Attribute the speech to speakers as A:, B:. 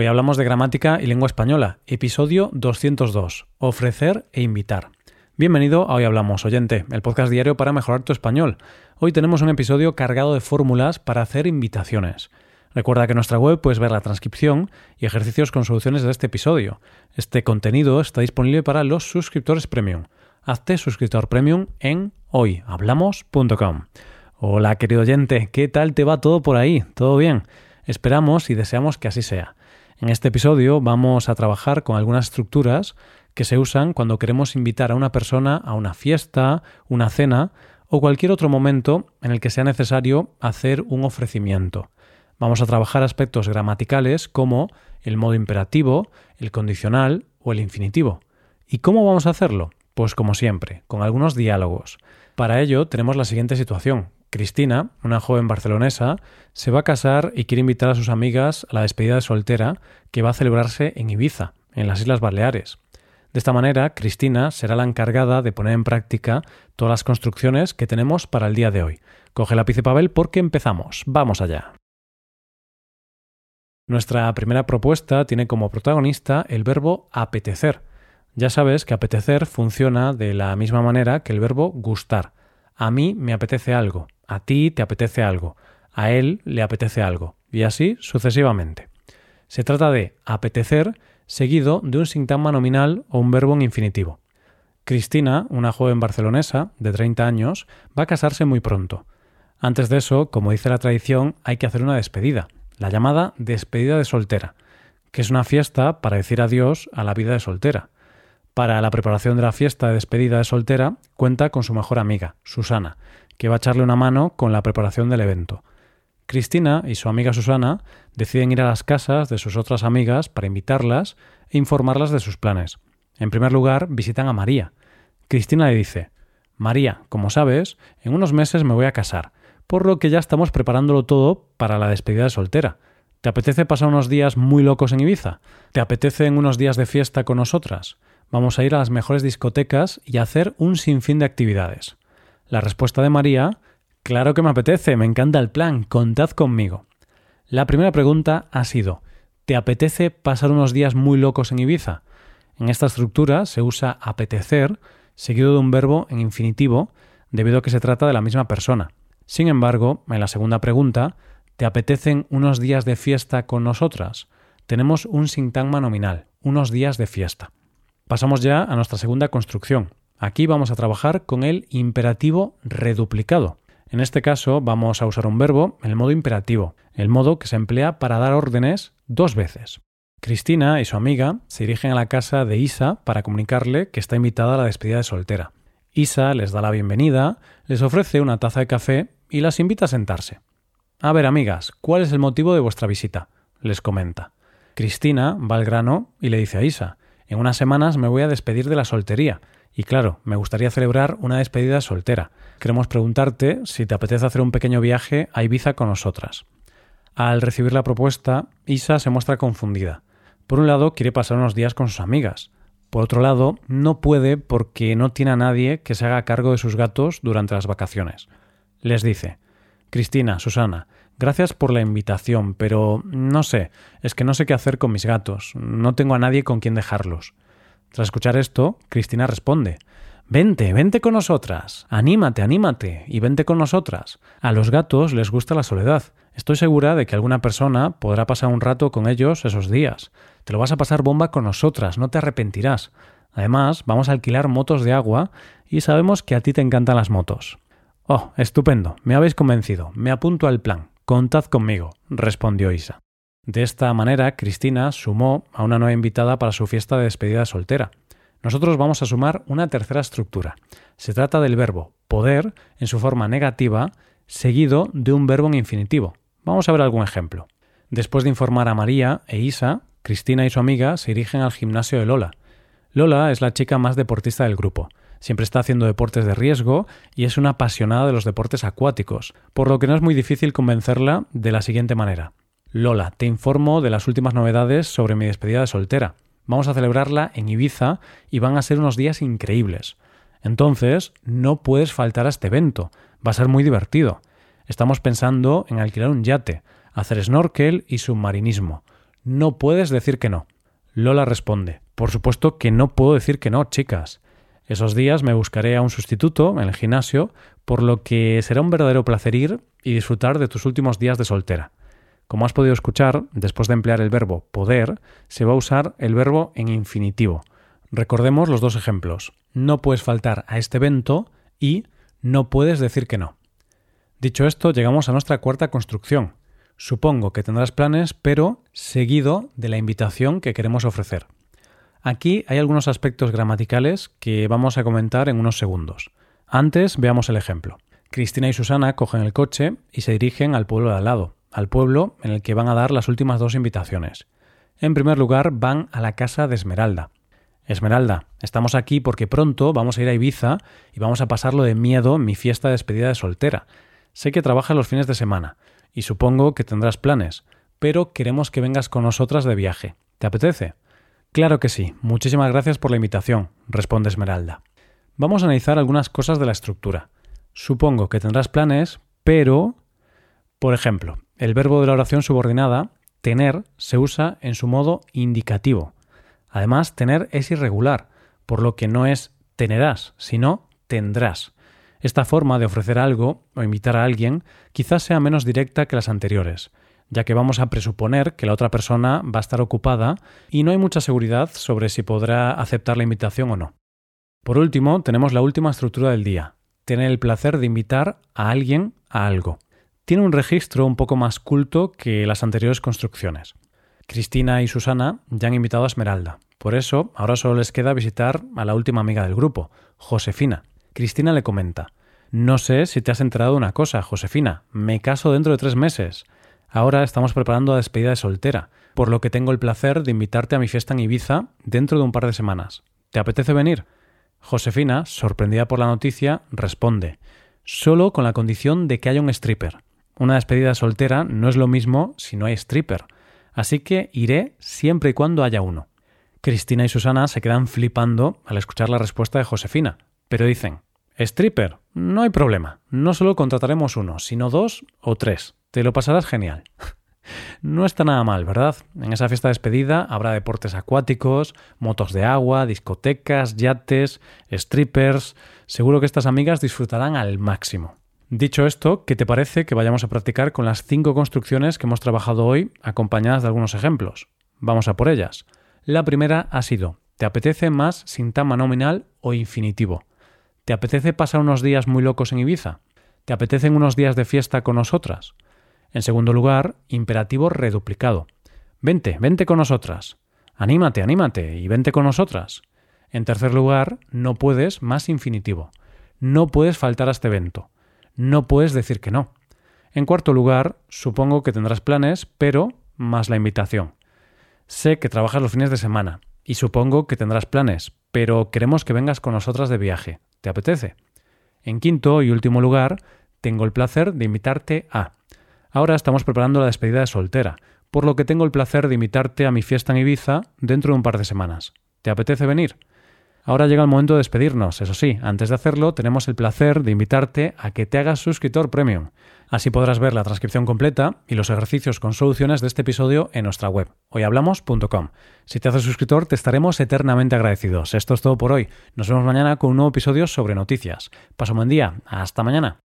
A: Hoy hablamos de gramática y lengua española, episodio 202, ofrecer e invitar. Bienvenido a Hoy Hablamos, oyente, el podcast diario para mejorar tu español. Hoy tenemos un episodio cargado de fórmulas para hacer invitaciones. Recuerda que en nuestra web puedes ver la transcripción y ejercicios con soluciones de este episodio. Este contenido está disponible para los suscriptores premium. Hazte suscriptor premium en hoyhablamos.com. Hola querido oyente, ¿qué tal te va todo por ahí? ¿Todo bien? Esperamos y deseamos que así sea. En este episodio vamos a trabajar con algunas estructuras que se usan cuando queremos invitar a una persona a una fiesta, una cena o cualquier otro momento en el que sea necesario hacer un ofrecimiento. Vamos a trabajar aspectos gramaticales como el modo imperativo, el condicional o el infinitivo. ¿Y cómo vamos a hacerlo? Pues como siempre, con algunos diálogos. Para ello tenemos la siguiente situación. Cristina, una joven barcelonesa, se va a casar y quiere invitar a sus amigas a la despedida de soltera que va a celebrarse en Ibiza, en las Islas Baleares. De esta manera, Cristina será la encargada de poner en práctica todas las construcciones que tenemos para el día de hoy. Coge lápiz y papel porque empezamos. Vamos allá. Nuestra primera propuesta tiene como protagonista el verbo apetecer. Ya sabes que apetecer funciona de la misma manera que el verbo gustar. A mí me apetece algo, a ti te apetece algo, a él le apetece algo, y así sucesivamente. Se trata de apetecer seguido de un sintagma nominal o un verbo en infinitivo. Cristina, una joven barcelonesa de 30 años, va a casarse muy pronto. Antes de eso, como dice la tradición, hay que hacer una despedida, la llamada despedida de soltera, que es una fiesta para decir adiós a la vida de soltera. Para la preparación de la fiesta de despedida de soltera, cuenta con su mejor amiga, Susana, que va a echarle una mano con la preparación del evento. Cristina y su amiga Susana deciden ir a las casas de sus otras amigas para invitarlas e informarlas de sus planes. En primer lugar, visitan a María. Cristina le dice María, como sabes, en unos meses me voy a casar por lo que ya estamos preparándolo todo para la despedida de soltera. ¿Te apetece pasar unos días muy locos en Ibiza? ¿Te apetece unos días de fiesta con nosotras? Vamos a ir a las mejores discotecas y a hacer un sinfín de actividades. La respuesta de María, claro que me apetece, me encanta el plan, contad conmigo. La primera pregunta ha sido, ¿te apetece pasar unos días muy locos en Ibiza? En esta estructura se usa apetecer seguido de un verbo en infinitivo debido a que se trata de la misma persona. Sin embargo, en la segunda pregunta, ¿te apetecen unos días de fiesta con nosotras? Tenemos un sintagma nominal, unos días de fiesta. Pasamos ya a nuestra segunda construcción. Aquí vamos a trabajar con el imperativo reduplicado. En este caso vamos a usar un verbo en el modo imperativo, el modo que se emplea para dar órdenes dos veces. Cristina y su amiga se dirigen a la casa de Isa para comunicarle que está invitada a la despedida de soltera. Isa les da la bienvenida, les ofrece una taza de café y las invita a sentarse. A ver, amigas, ¿cuál es el motivo de vuestra visita? les comenta. Cristina va al grano y le dice a Isa, en unas semanas me voy a despedir de la soltería, y claro, me gustaría celebrar una despedida soltera. Queremos preguntarte si te apetece hacer un pequeño viaje a Ibiza con nosotras. Al recibir la propuesta, Isa se muestra confundida. Por un lado, quiere pasar unos días con sus amigas. Por otro lado, no puede porque no tiene a nadie que se haga cargo de sus gatos durante las vacaciones. Les dice Cristina, Susana, gracias por la invitación, pero no sé, es que no sé qué hacer con mis gatos, no tengo a nadie con quien dejarlos. Tras escuchar esto, Cristina responde Vente, vente con nosotras, anímate, anímate, y vente con nosotras. A los gatos les gusta la soledad. Estoy segura de que alguna persona podrá pasar un rato con ellos esos días. Te lo vas a pasar bomba con nosotras, no te arrepentirás. Además, vamos a alquilar motos de agua y sabemos que a ti te encantan las motos. Oh, estupendo, me habéis convencido, me apunto al plan, contad conmigo, respondió Isa. De esta manera, Cristina sumó a una nueva invitada para su fiesta de despedida soltera. Nosotros vamos a sumar una tercera estructura. Se trata del verbo poder en su forma negativa seguido de un verbo en infinitivo. Vamos a ver algún ejemplo. Después de informar a María e Isa, Cristina y su amiga se dirigen al gimnasio de Lola. Lola es la chica más deportista del grupo siempre está haciendo deportes de riesgo y es una apasionada de los deportes acuáticos, por lo que no es muy difícil convencerla de la siguiente manera. Lola, te informo de las últimas novedades sobre mi despedida de soltera. Vamos a celebrarla en Ibiza y van a ser unos días increíbles. Entonces, no puedes faltar a este evento. Va a ser muy divertido. Estamos pensando en alquilar un yate, hacer snorkel y submarinismo. No puedes decir que no. Lola responde, por supuesto que no puedo decir que no, chicas. Esos días me buscaré a un sustituto en el gimnasio, por lo que será un verdadero placer ir y disfrutar de tus últimos días de soltera. Como has podido escuchar, después de emplear el verbo poder, se va a usar el verbo en infinitivo. Recordemos los dos ejemplos. No puedes faltar a este evento y no puedes decir que no. Dicho esto, llegamos a nuestra cuarta construcción. Supongo que tendrás planes, pero seguido de la invitación que queremos ofrecer. Aquí hay algunos aspectos gramaticales que vamos a comentar en unos segundos. Antes veamos el ejemplo. Cristina y Susana cogen el coche y se dirigen al pueblo de al lado al pueblo en el que van a dar las últimas dos invitaciones. En primer lugar, van a la casa de Esmeralda. Esmeralda, estamos aquí porque pronto vamos a ir a Ibiza y vamos a pasarlo de miedo en mi fiesta de despedida de soltera. Sé que trabajas los fines de semana y supongo que tendrás planes, pero queremos que vengas con nosotras de viaje. ¿Te apetece? Claro que sí. Muchísimas gracias por la invitación, responde Esmeralda. Vamos a analizar algunas cosas de la estructura. Supongo que tendrás planes, pero... Por ejemplo, el verbo de la oración subordinada, tener, se usa en su modo indicativo. Además, tener es irregular, por lo que no es tenerás, sino tendrás. Esta forma de ofrecer algo o invitar a alguien quizás sea menos directa que las anteriores, ya que vamos a presuponer que la otra persona va a estar ocupada y no hay mucha seguridad sobre si podrá aceptar la invitación o no. Por último, tenemos la última estructura del día, tener el placer de invitar a alguien a algo tiene un registro un poco más culto que las anteriores construcciones. Cristina y Susana ya han invitado a Esmeralda. Por eso, ahora solo les queda visitar a la última amiga del grupo, Josefina. Cristina le comenta No sé si te has enterado de una cosa, Josefina. Me caso dentro de tres meses. Ahora estamos preparando la despedida de soltera, por lo que tengo el placer de invitarte a mi fiesta en Ibiza dentro de un par de semanas. ¿Te apetece venir? Josefina, sorprendida por la noticia, responde Solo con la condición de que haya un stripper. Una despedida soltera no es lo mismo si no hay stripper, así que iré siempre y cuando haya uno. Cristina y Susana se quedan flipando al escuchar la respuesta de Josefina, pero dicen, stripper, no hay problema, no solo contrataremos uno, sino dos o tres, te lo pasarás genial. No está nada mal, ¿verdad? En esa fiesta de despedida habrá deportes acuáticos, motos de agua, discotecas, yates, strippers. Seguro que estas amigas disfrutarán al máximo. Dicho esto, ¿qué te parece que vayamos a practicar con las cinco construcciones que hemos trabajado hoy, acompañadas de algunos ejemplos? Vamos a por ellas. La primera ha sido, ¿te apetece más sintagma nominal o infinitivo? ¿Te apetece pasar unos días muy locos en Ibiza? ¿Te apetecen unos días de fiesta con nosotras? En segundo lugar, imperativo reduplicado. Vente, vente con nosotras. Anímate, anímate y vente con nosotras. En tercer lugar, no puedes más infinitivo. No puedes faltar a este evento no puedes decir que no. En cuarto lugar, supongo que tendrás planes, pero más la invitación. Sé que trabajas los fines de semana y supongo que tendrás planes, pero queremos que vengas con nosotras de viaje. ¿Te apetece? En quinto y último lugar, tengo el placer de invitarte a. Ahora estamos preparando la despedida de soltera, por lo que tengo el placer de invitarte a mi fiesta en Ibiza dentro de un par de semanas. ¿Te apetece venir? Ahora llega el momento de despedirnos. Eso sí, antes de hacerlo, tenemos el placer de invitarte a que te hagas suscriptor premium. Así podrás ver la transcripción completa y los ejercicios con soluciones de este episodio en nuestra web, hoyhablamos.com. Si te haces suscriptor, te estaremos eternamente agradecidos. Esto es todo por hoy. Nos vemos mañana con un nuevo episodio sobre noticias. Paso un buen día. Hasta mañana.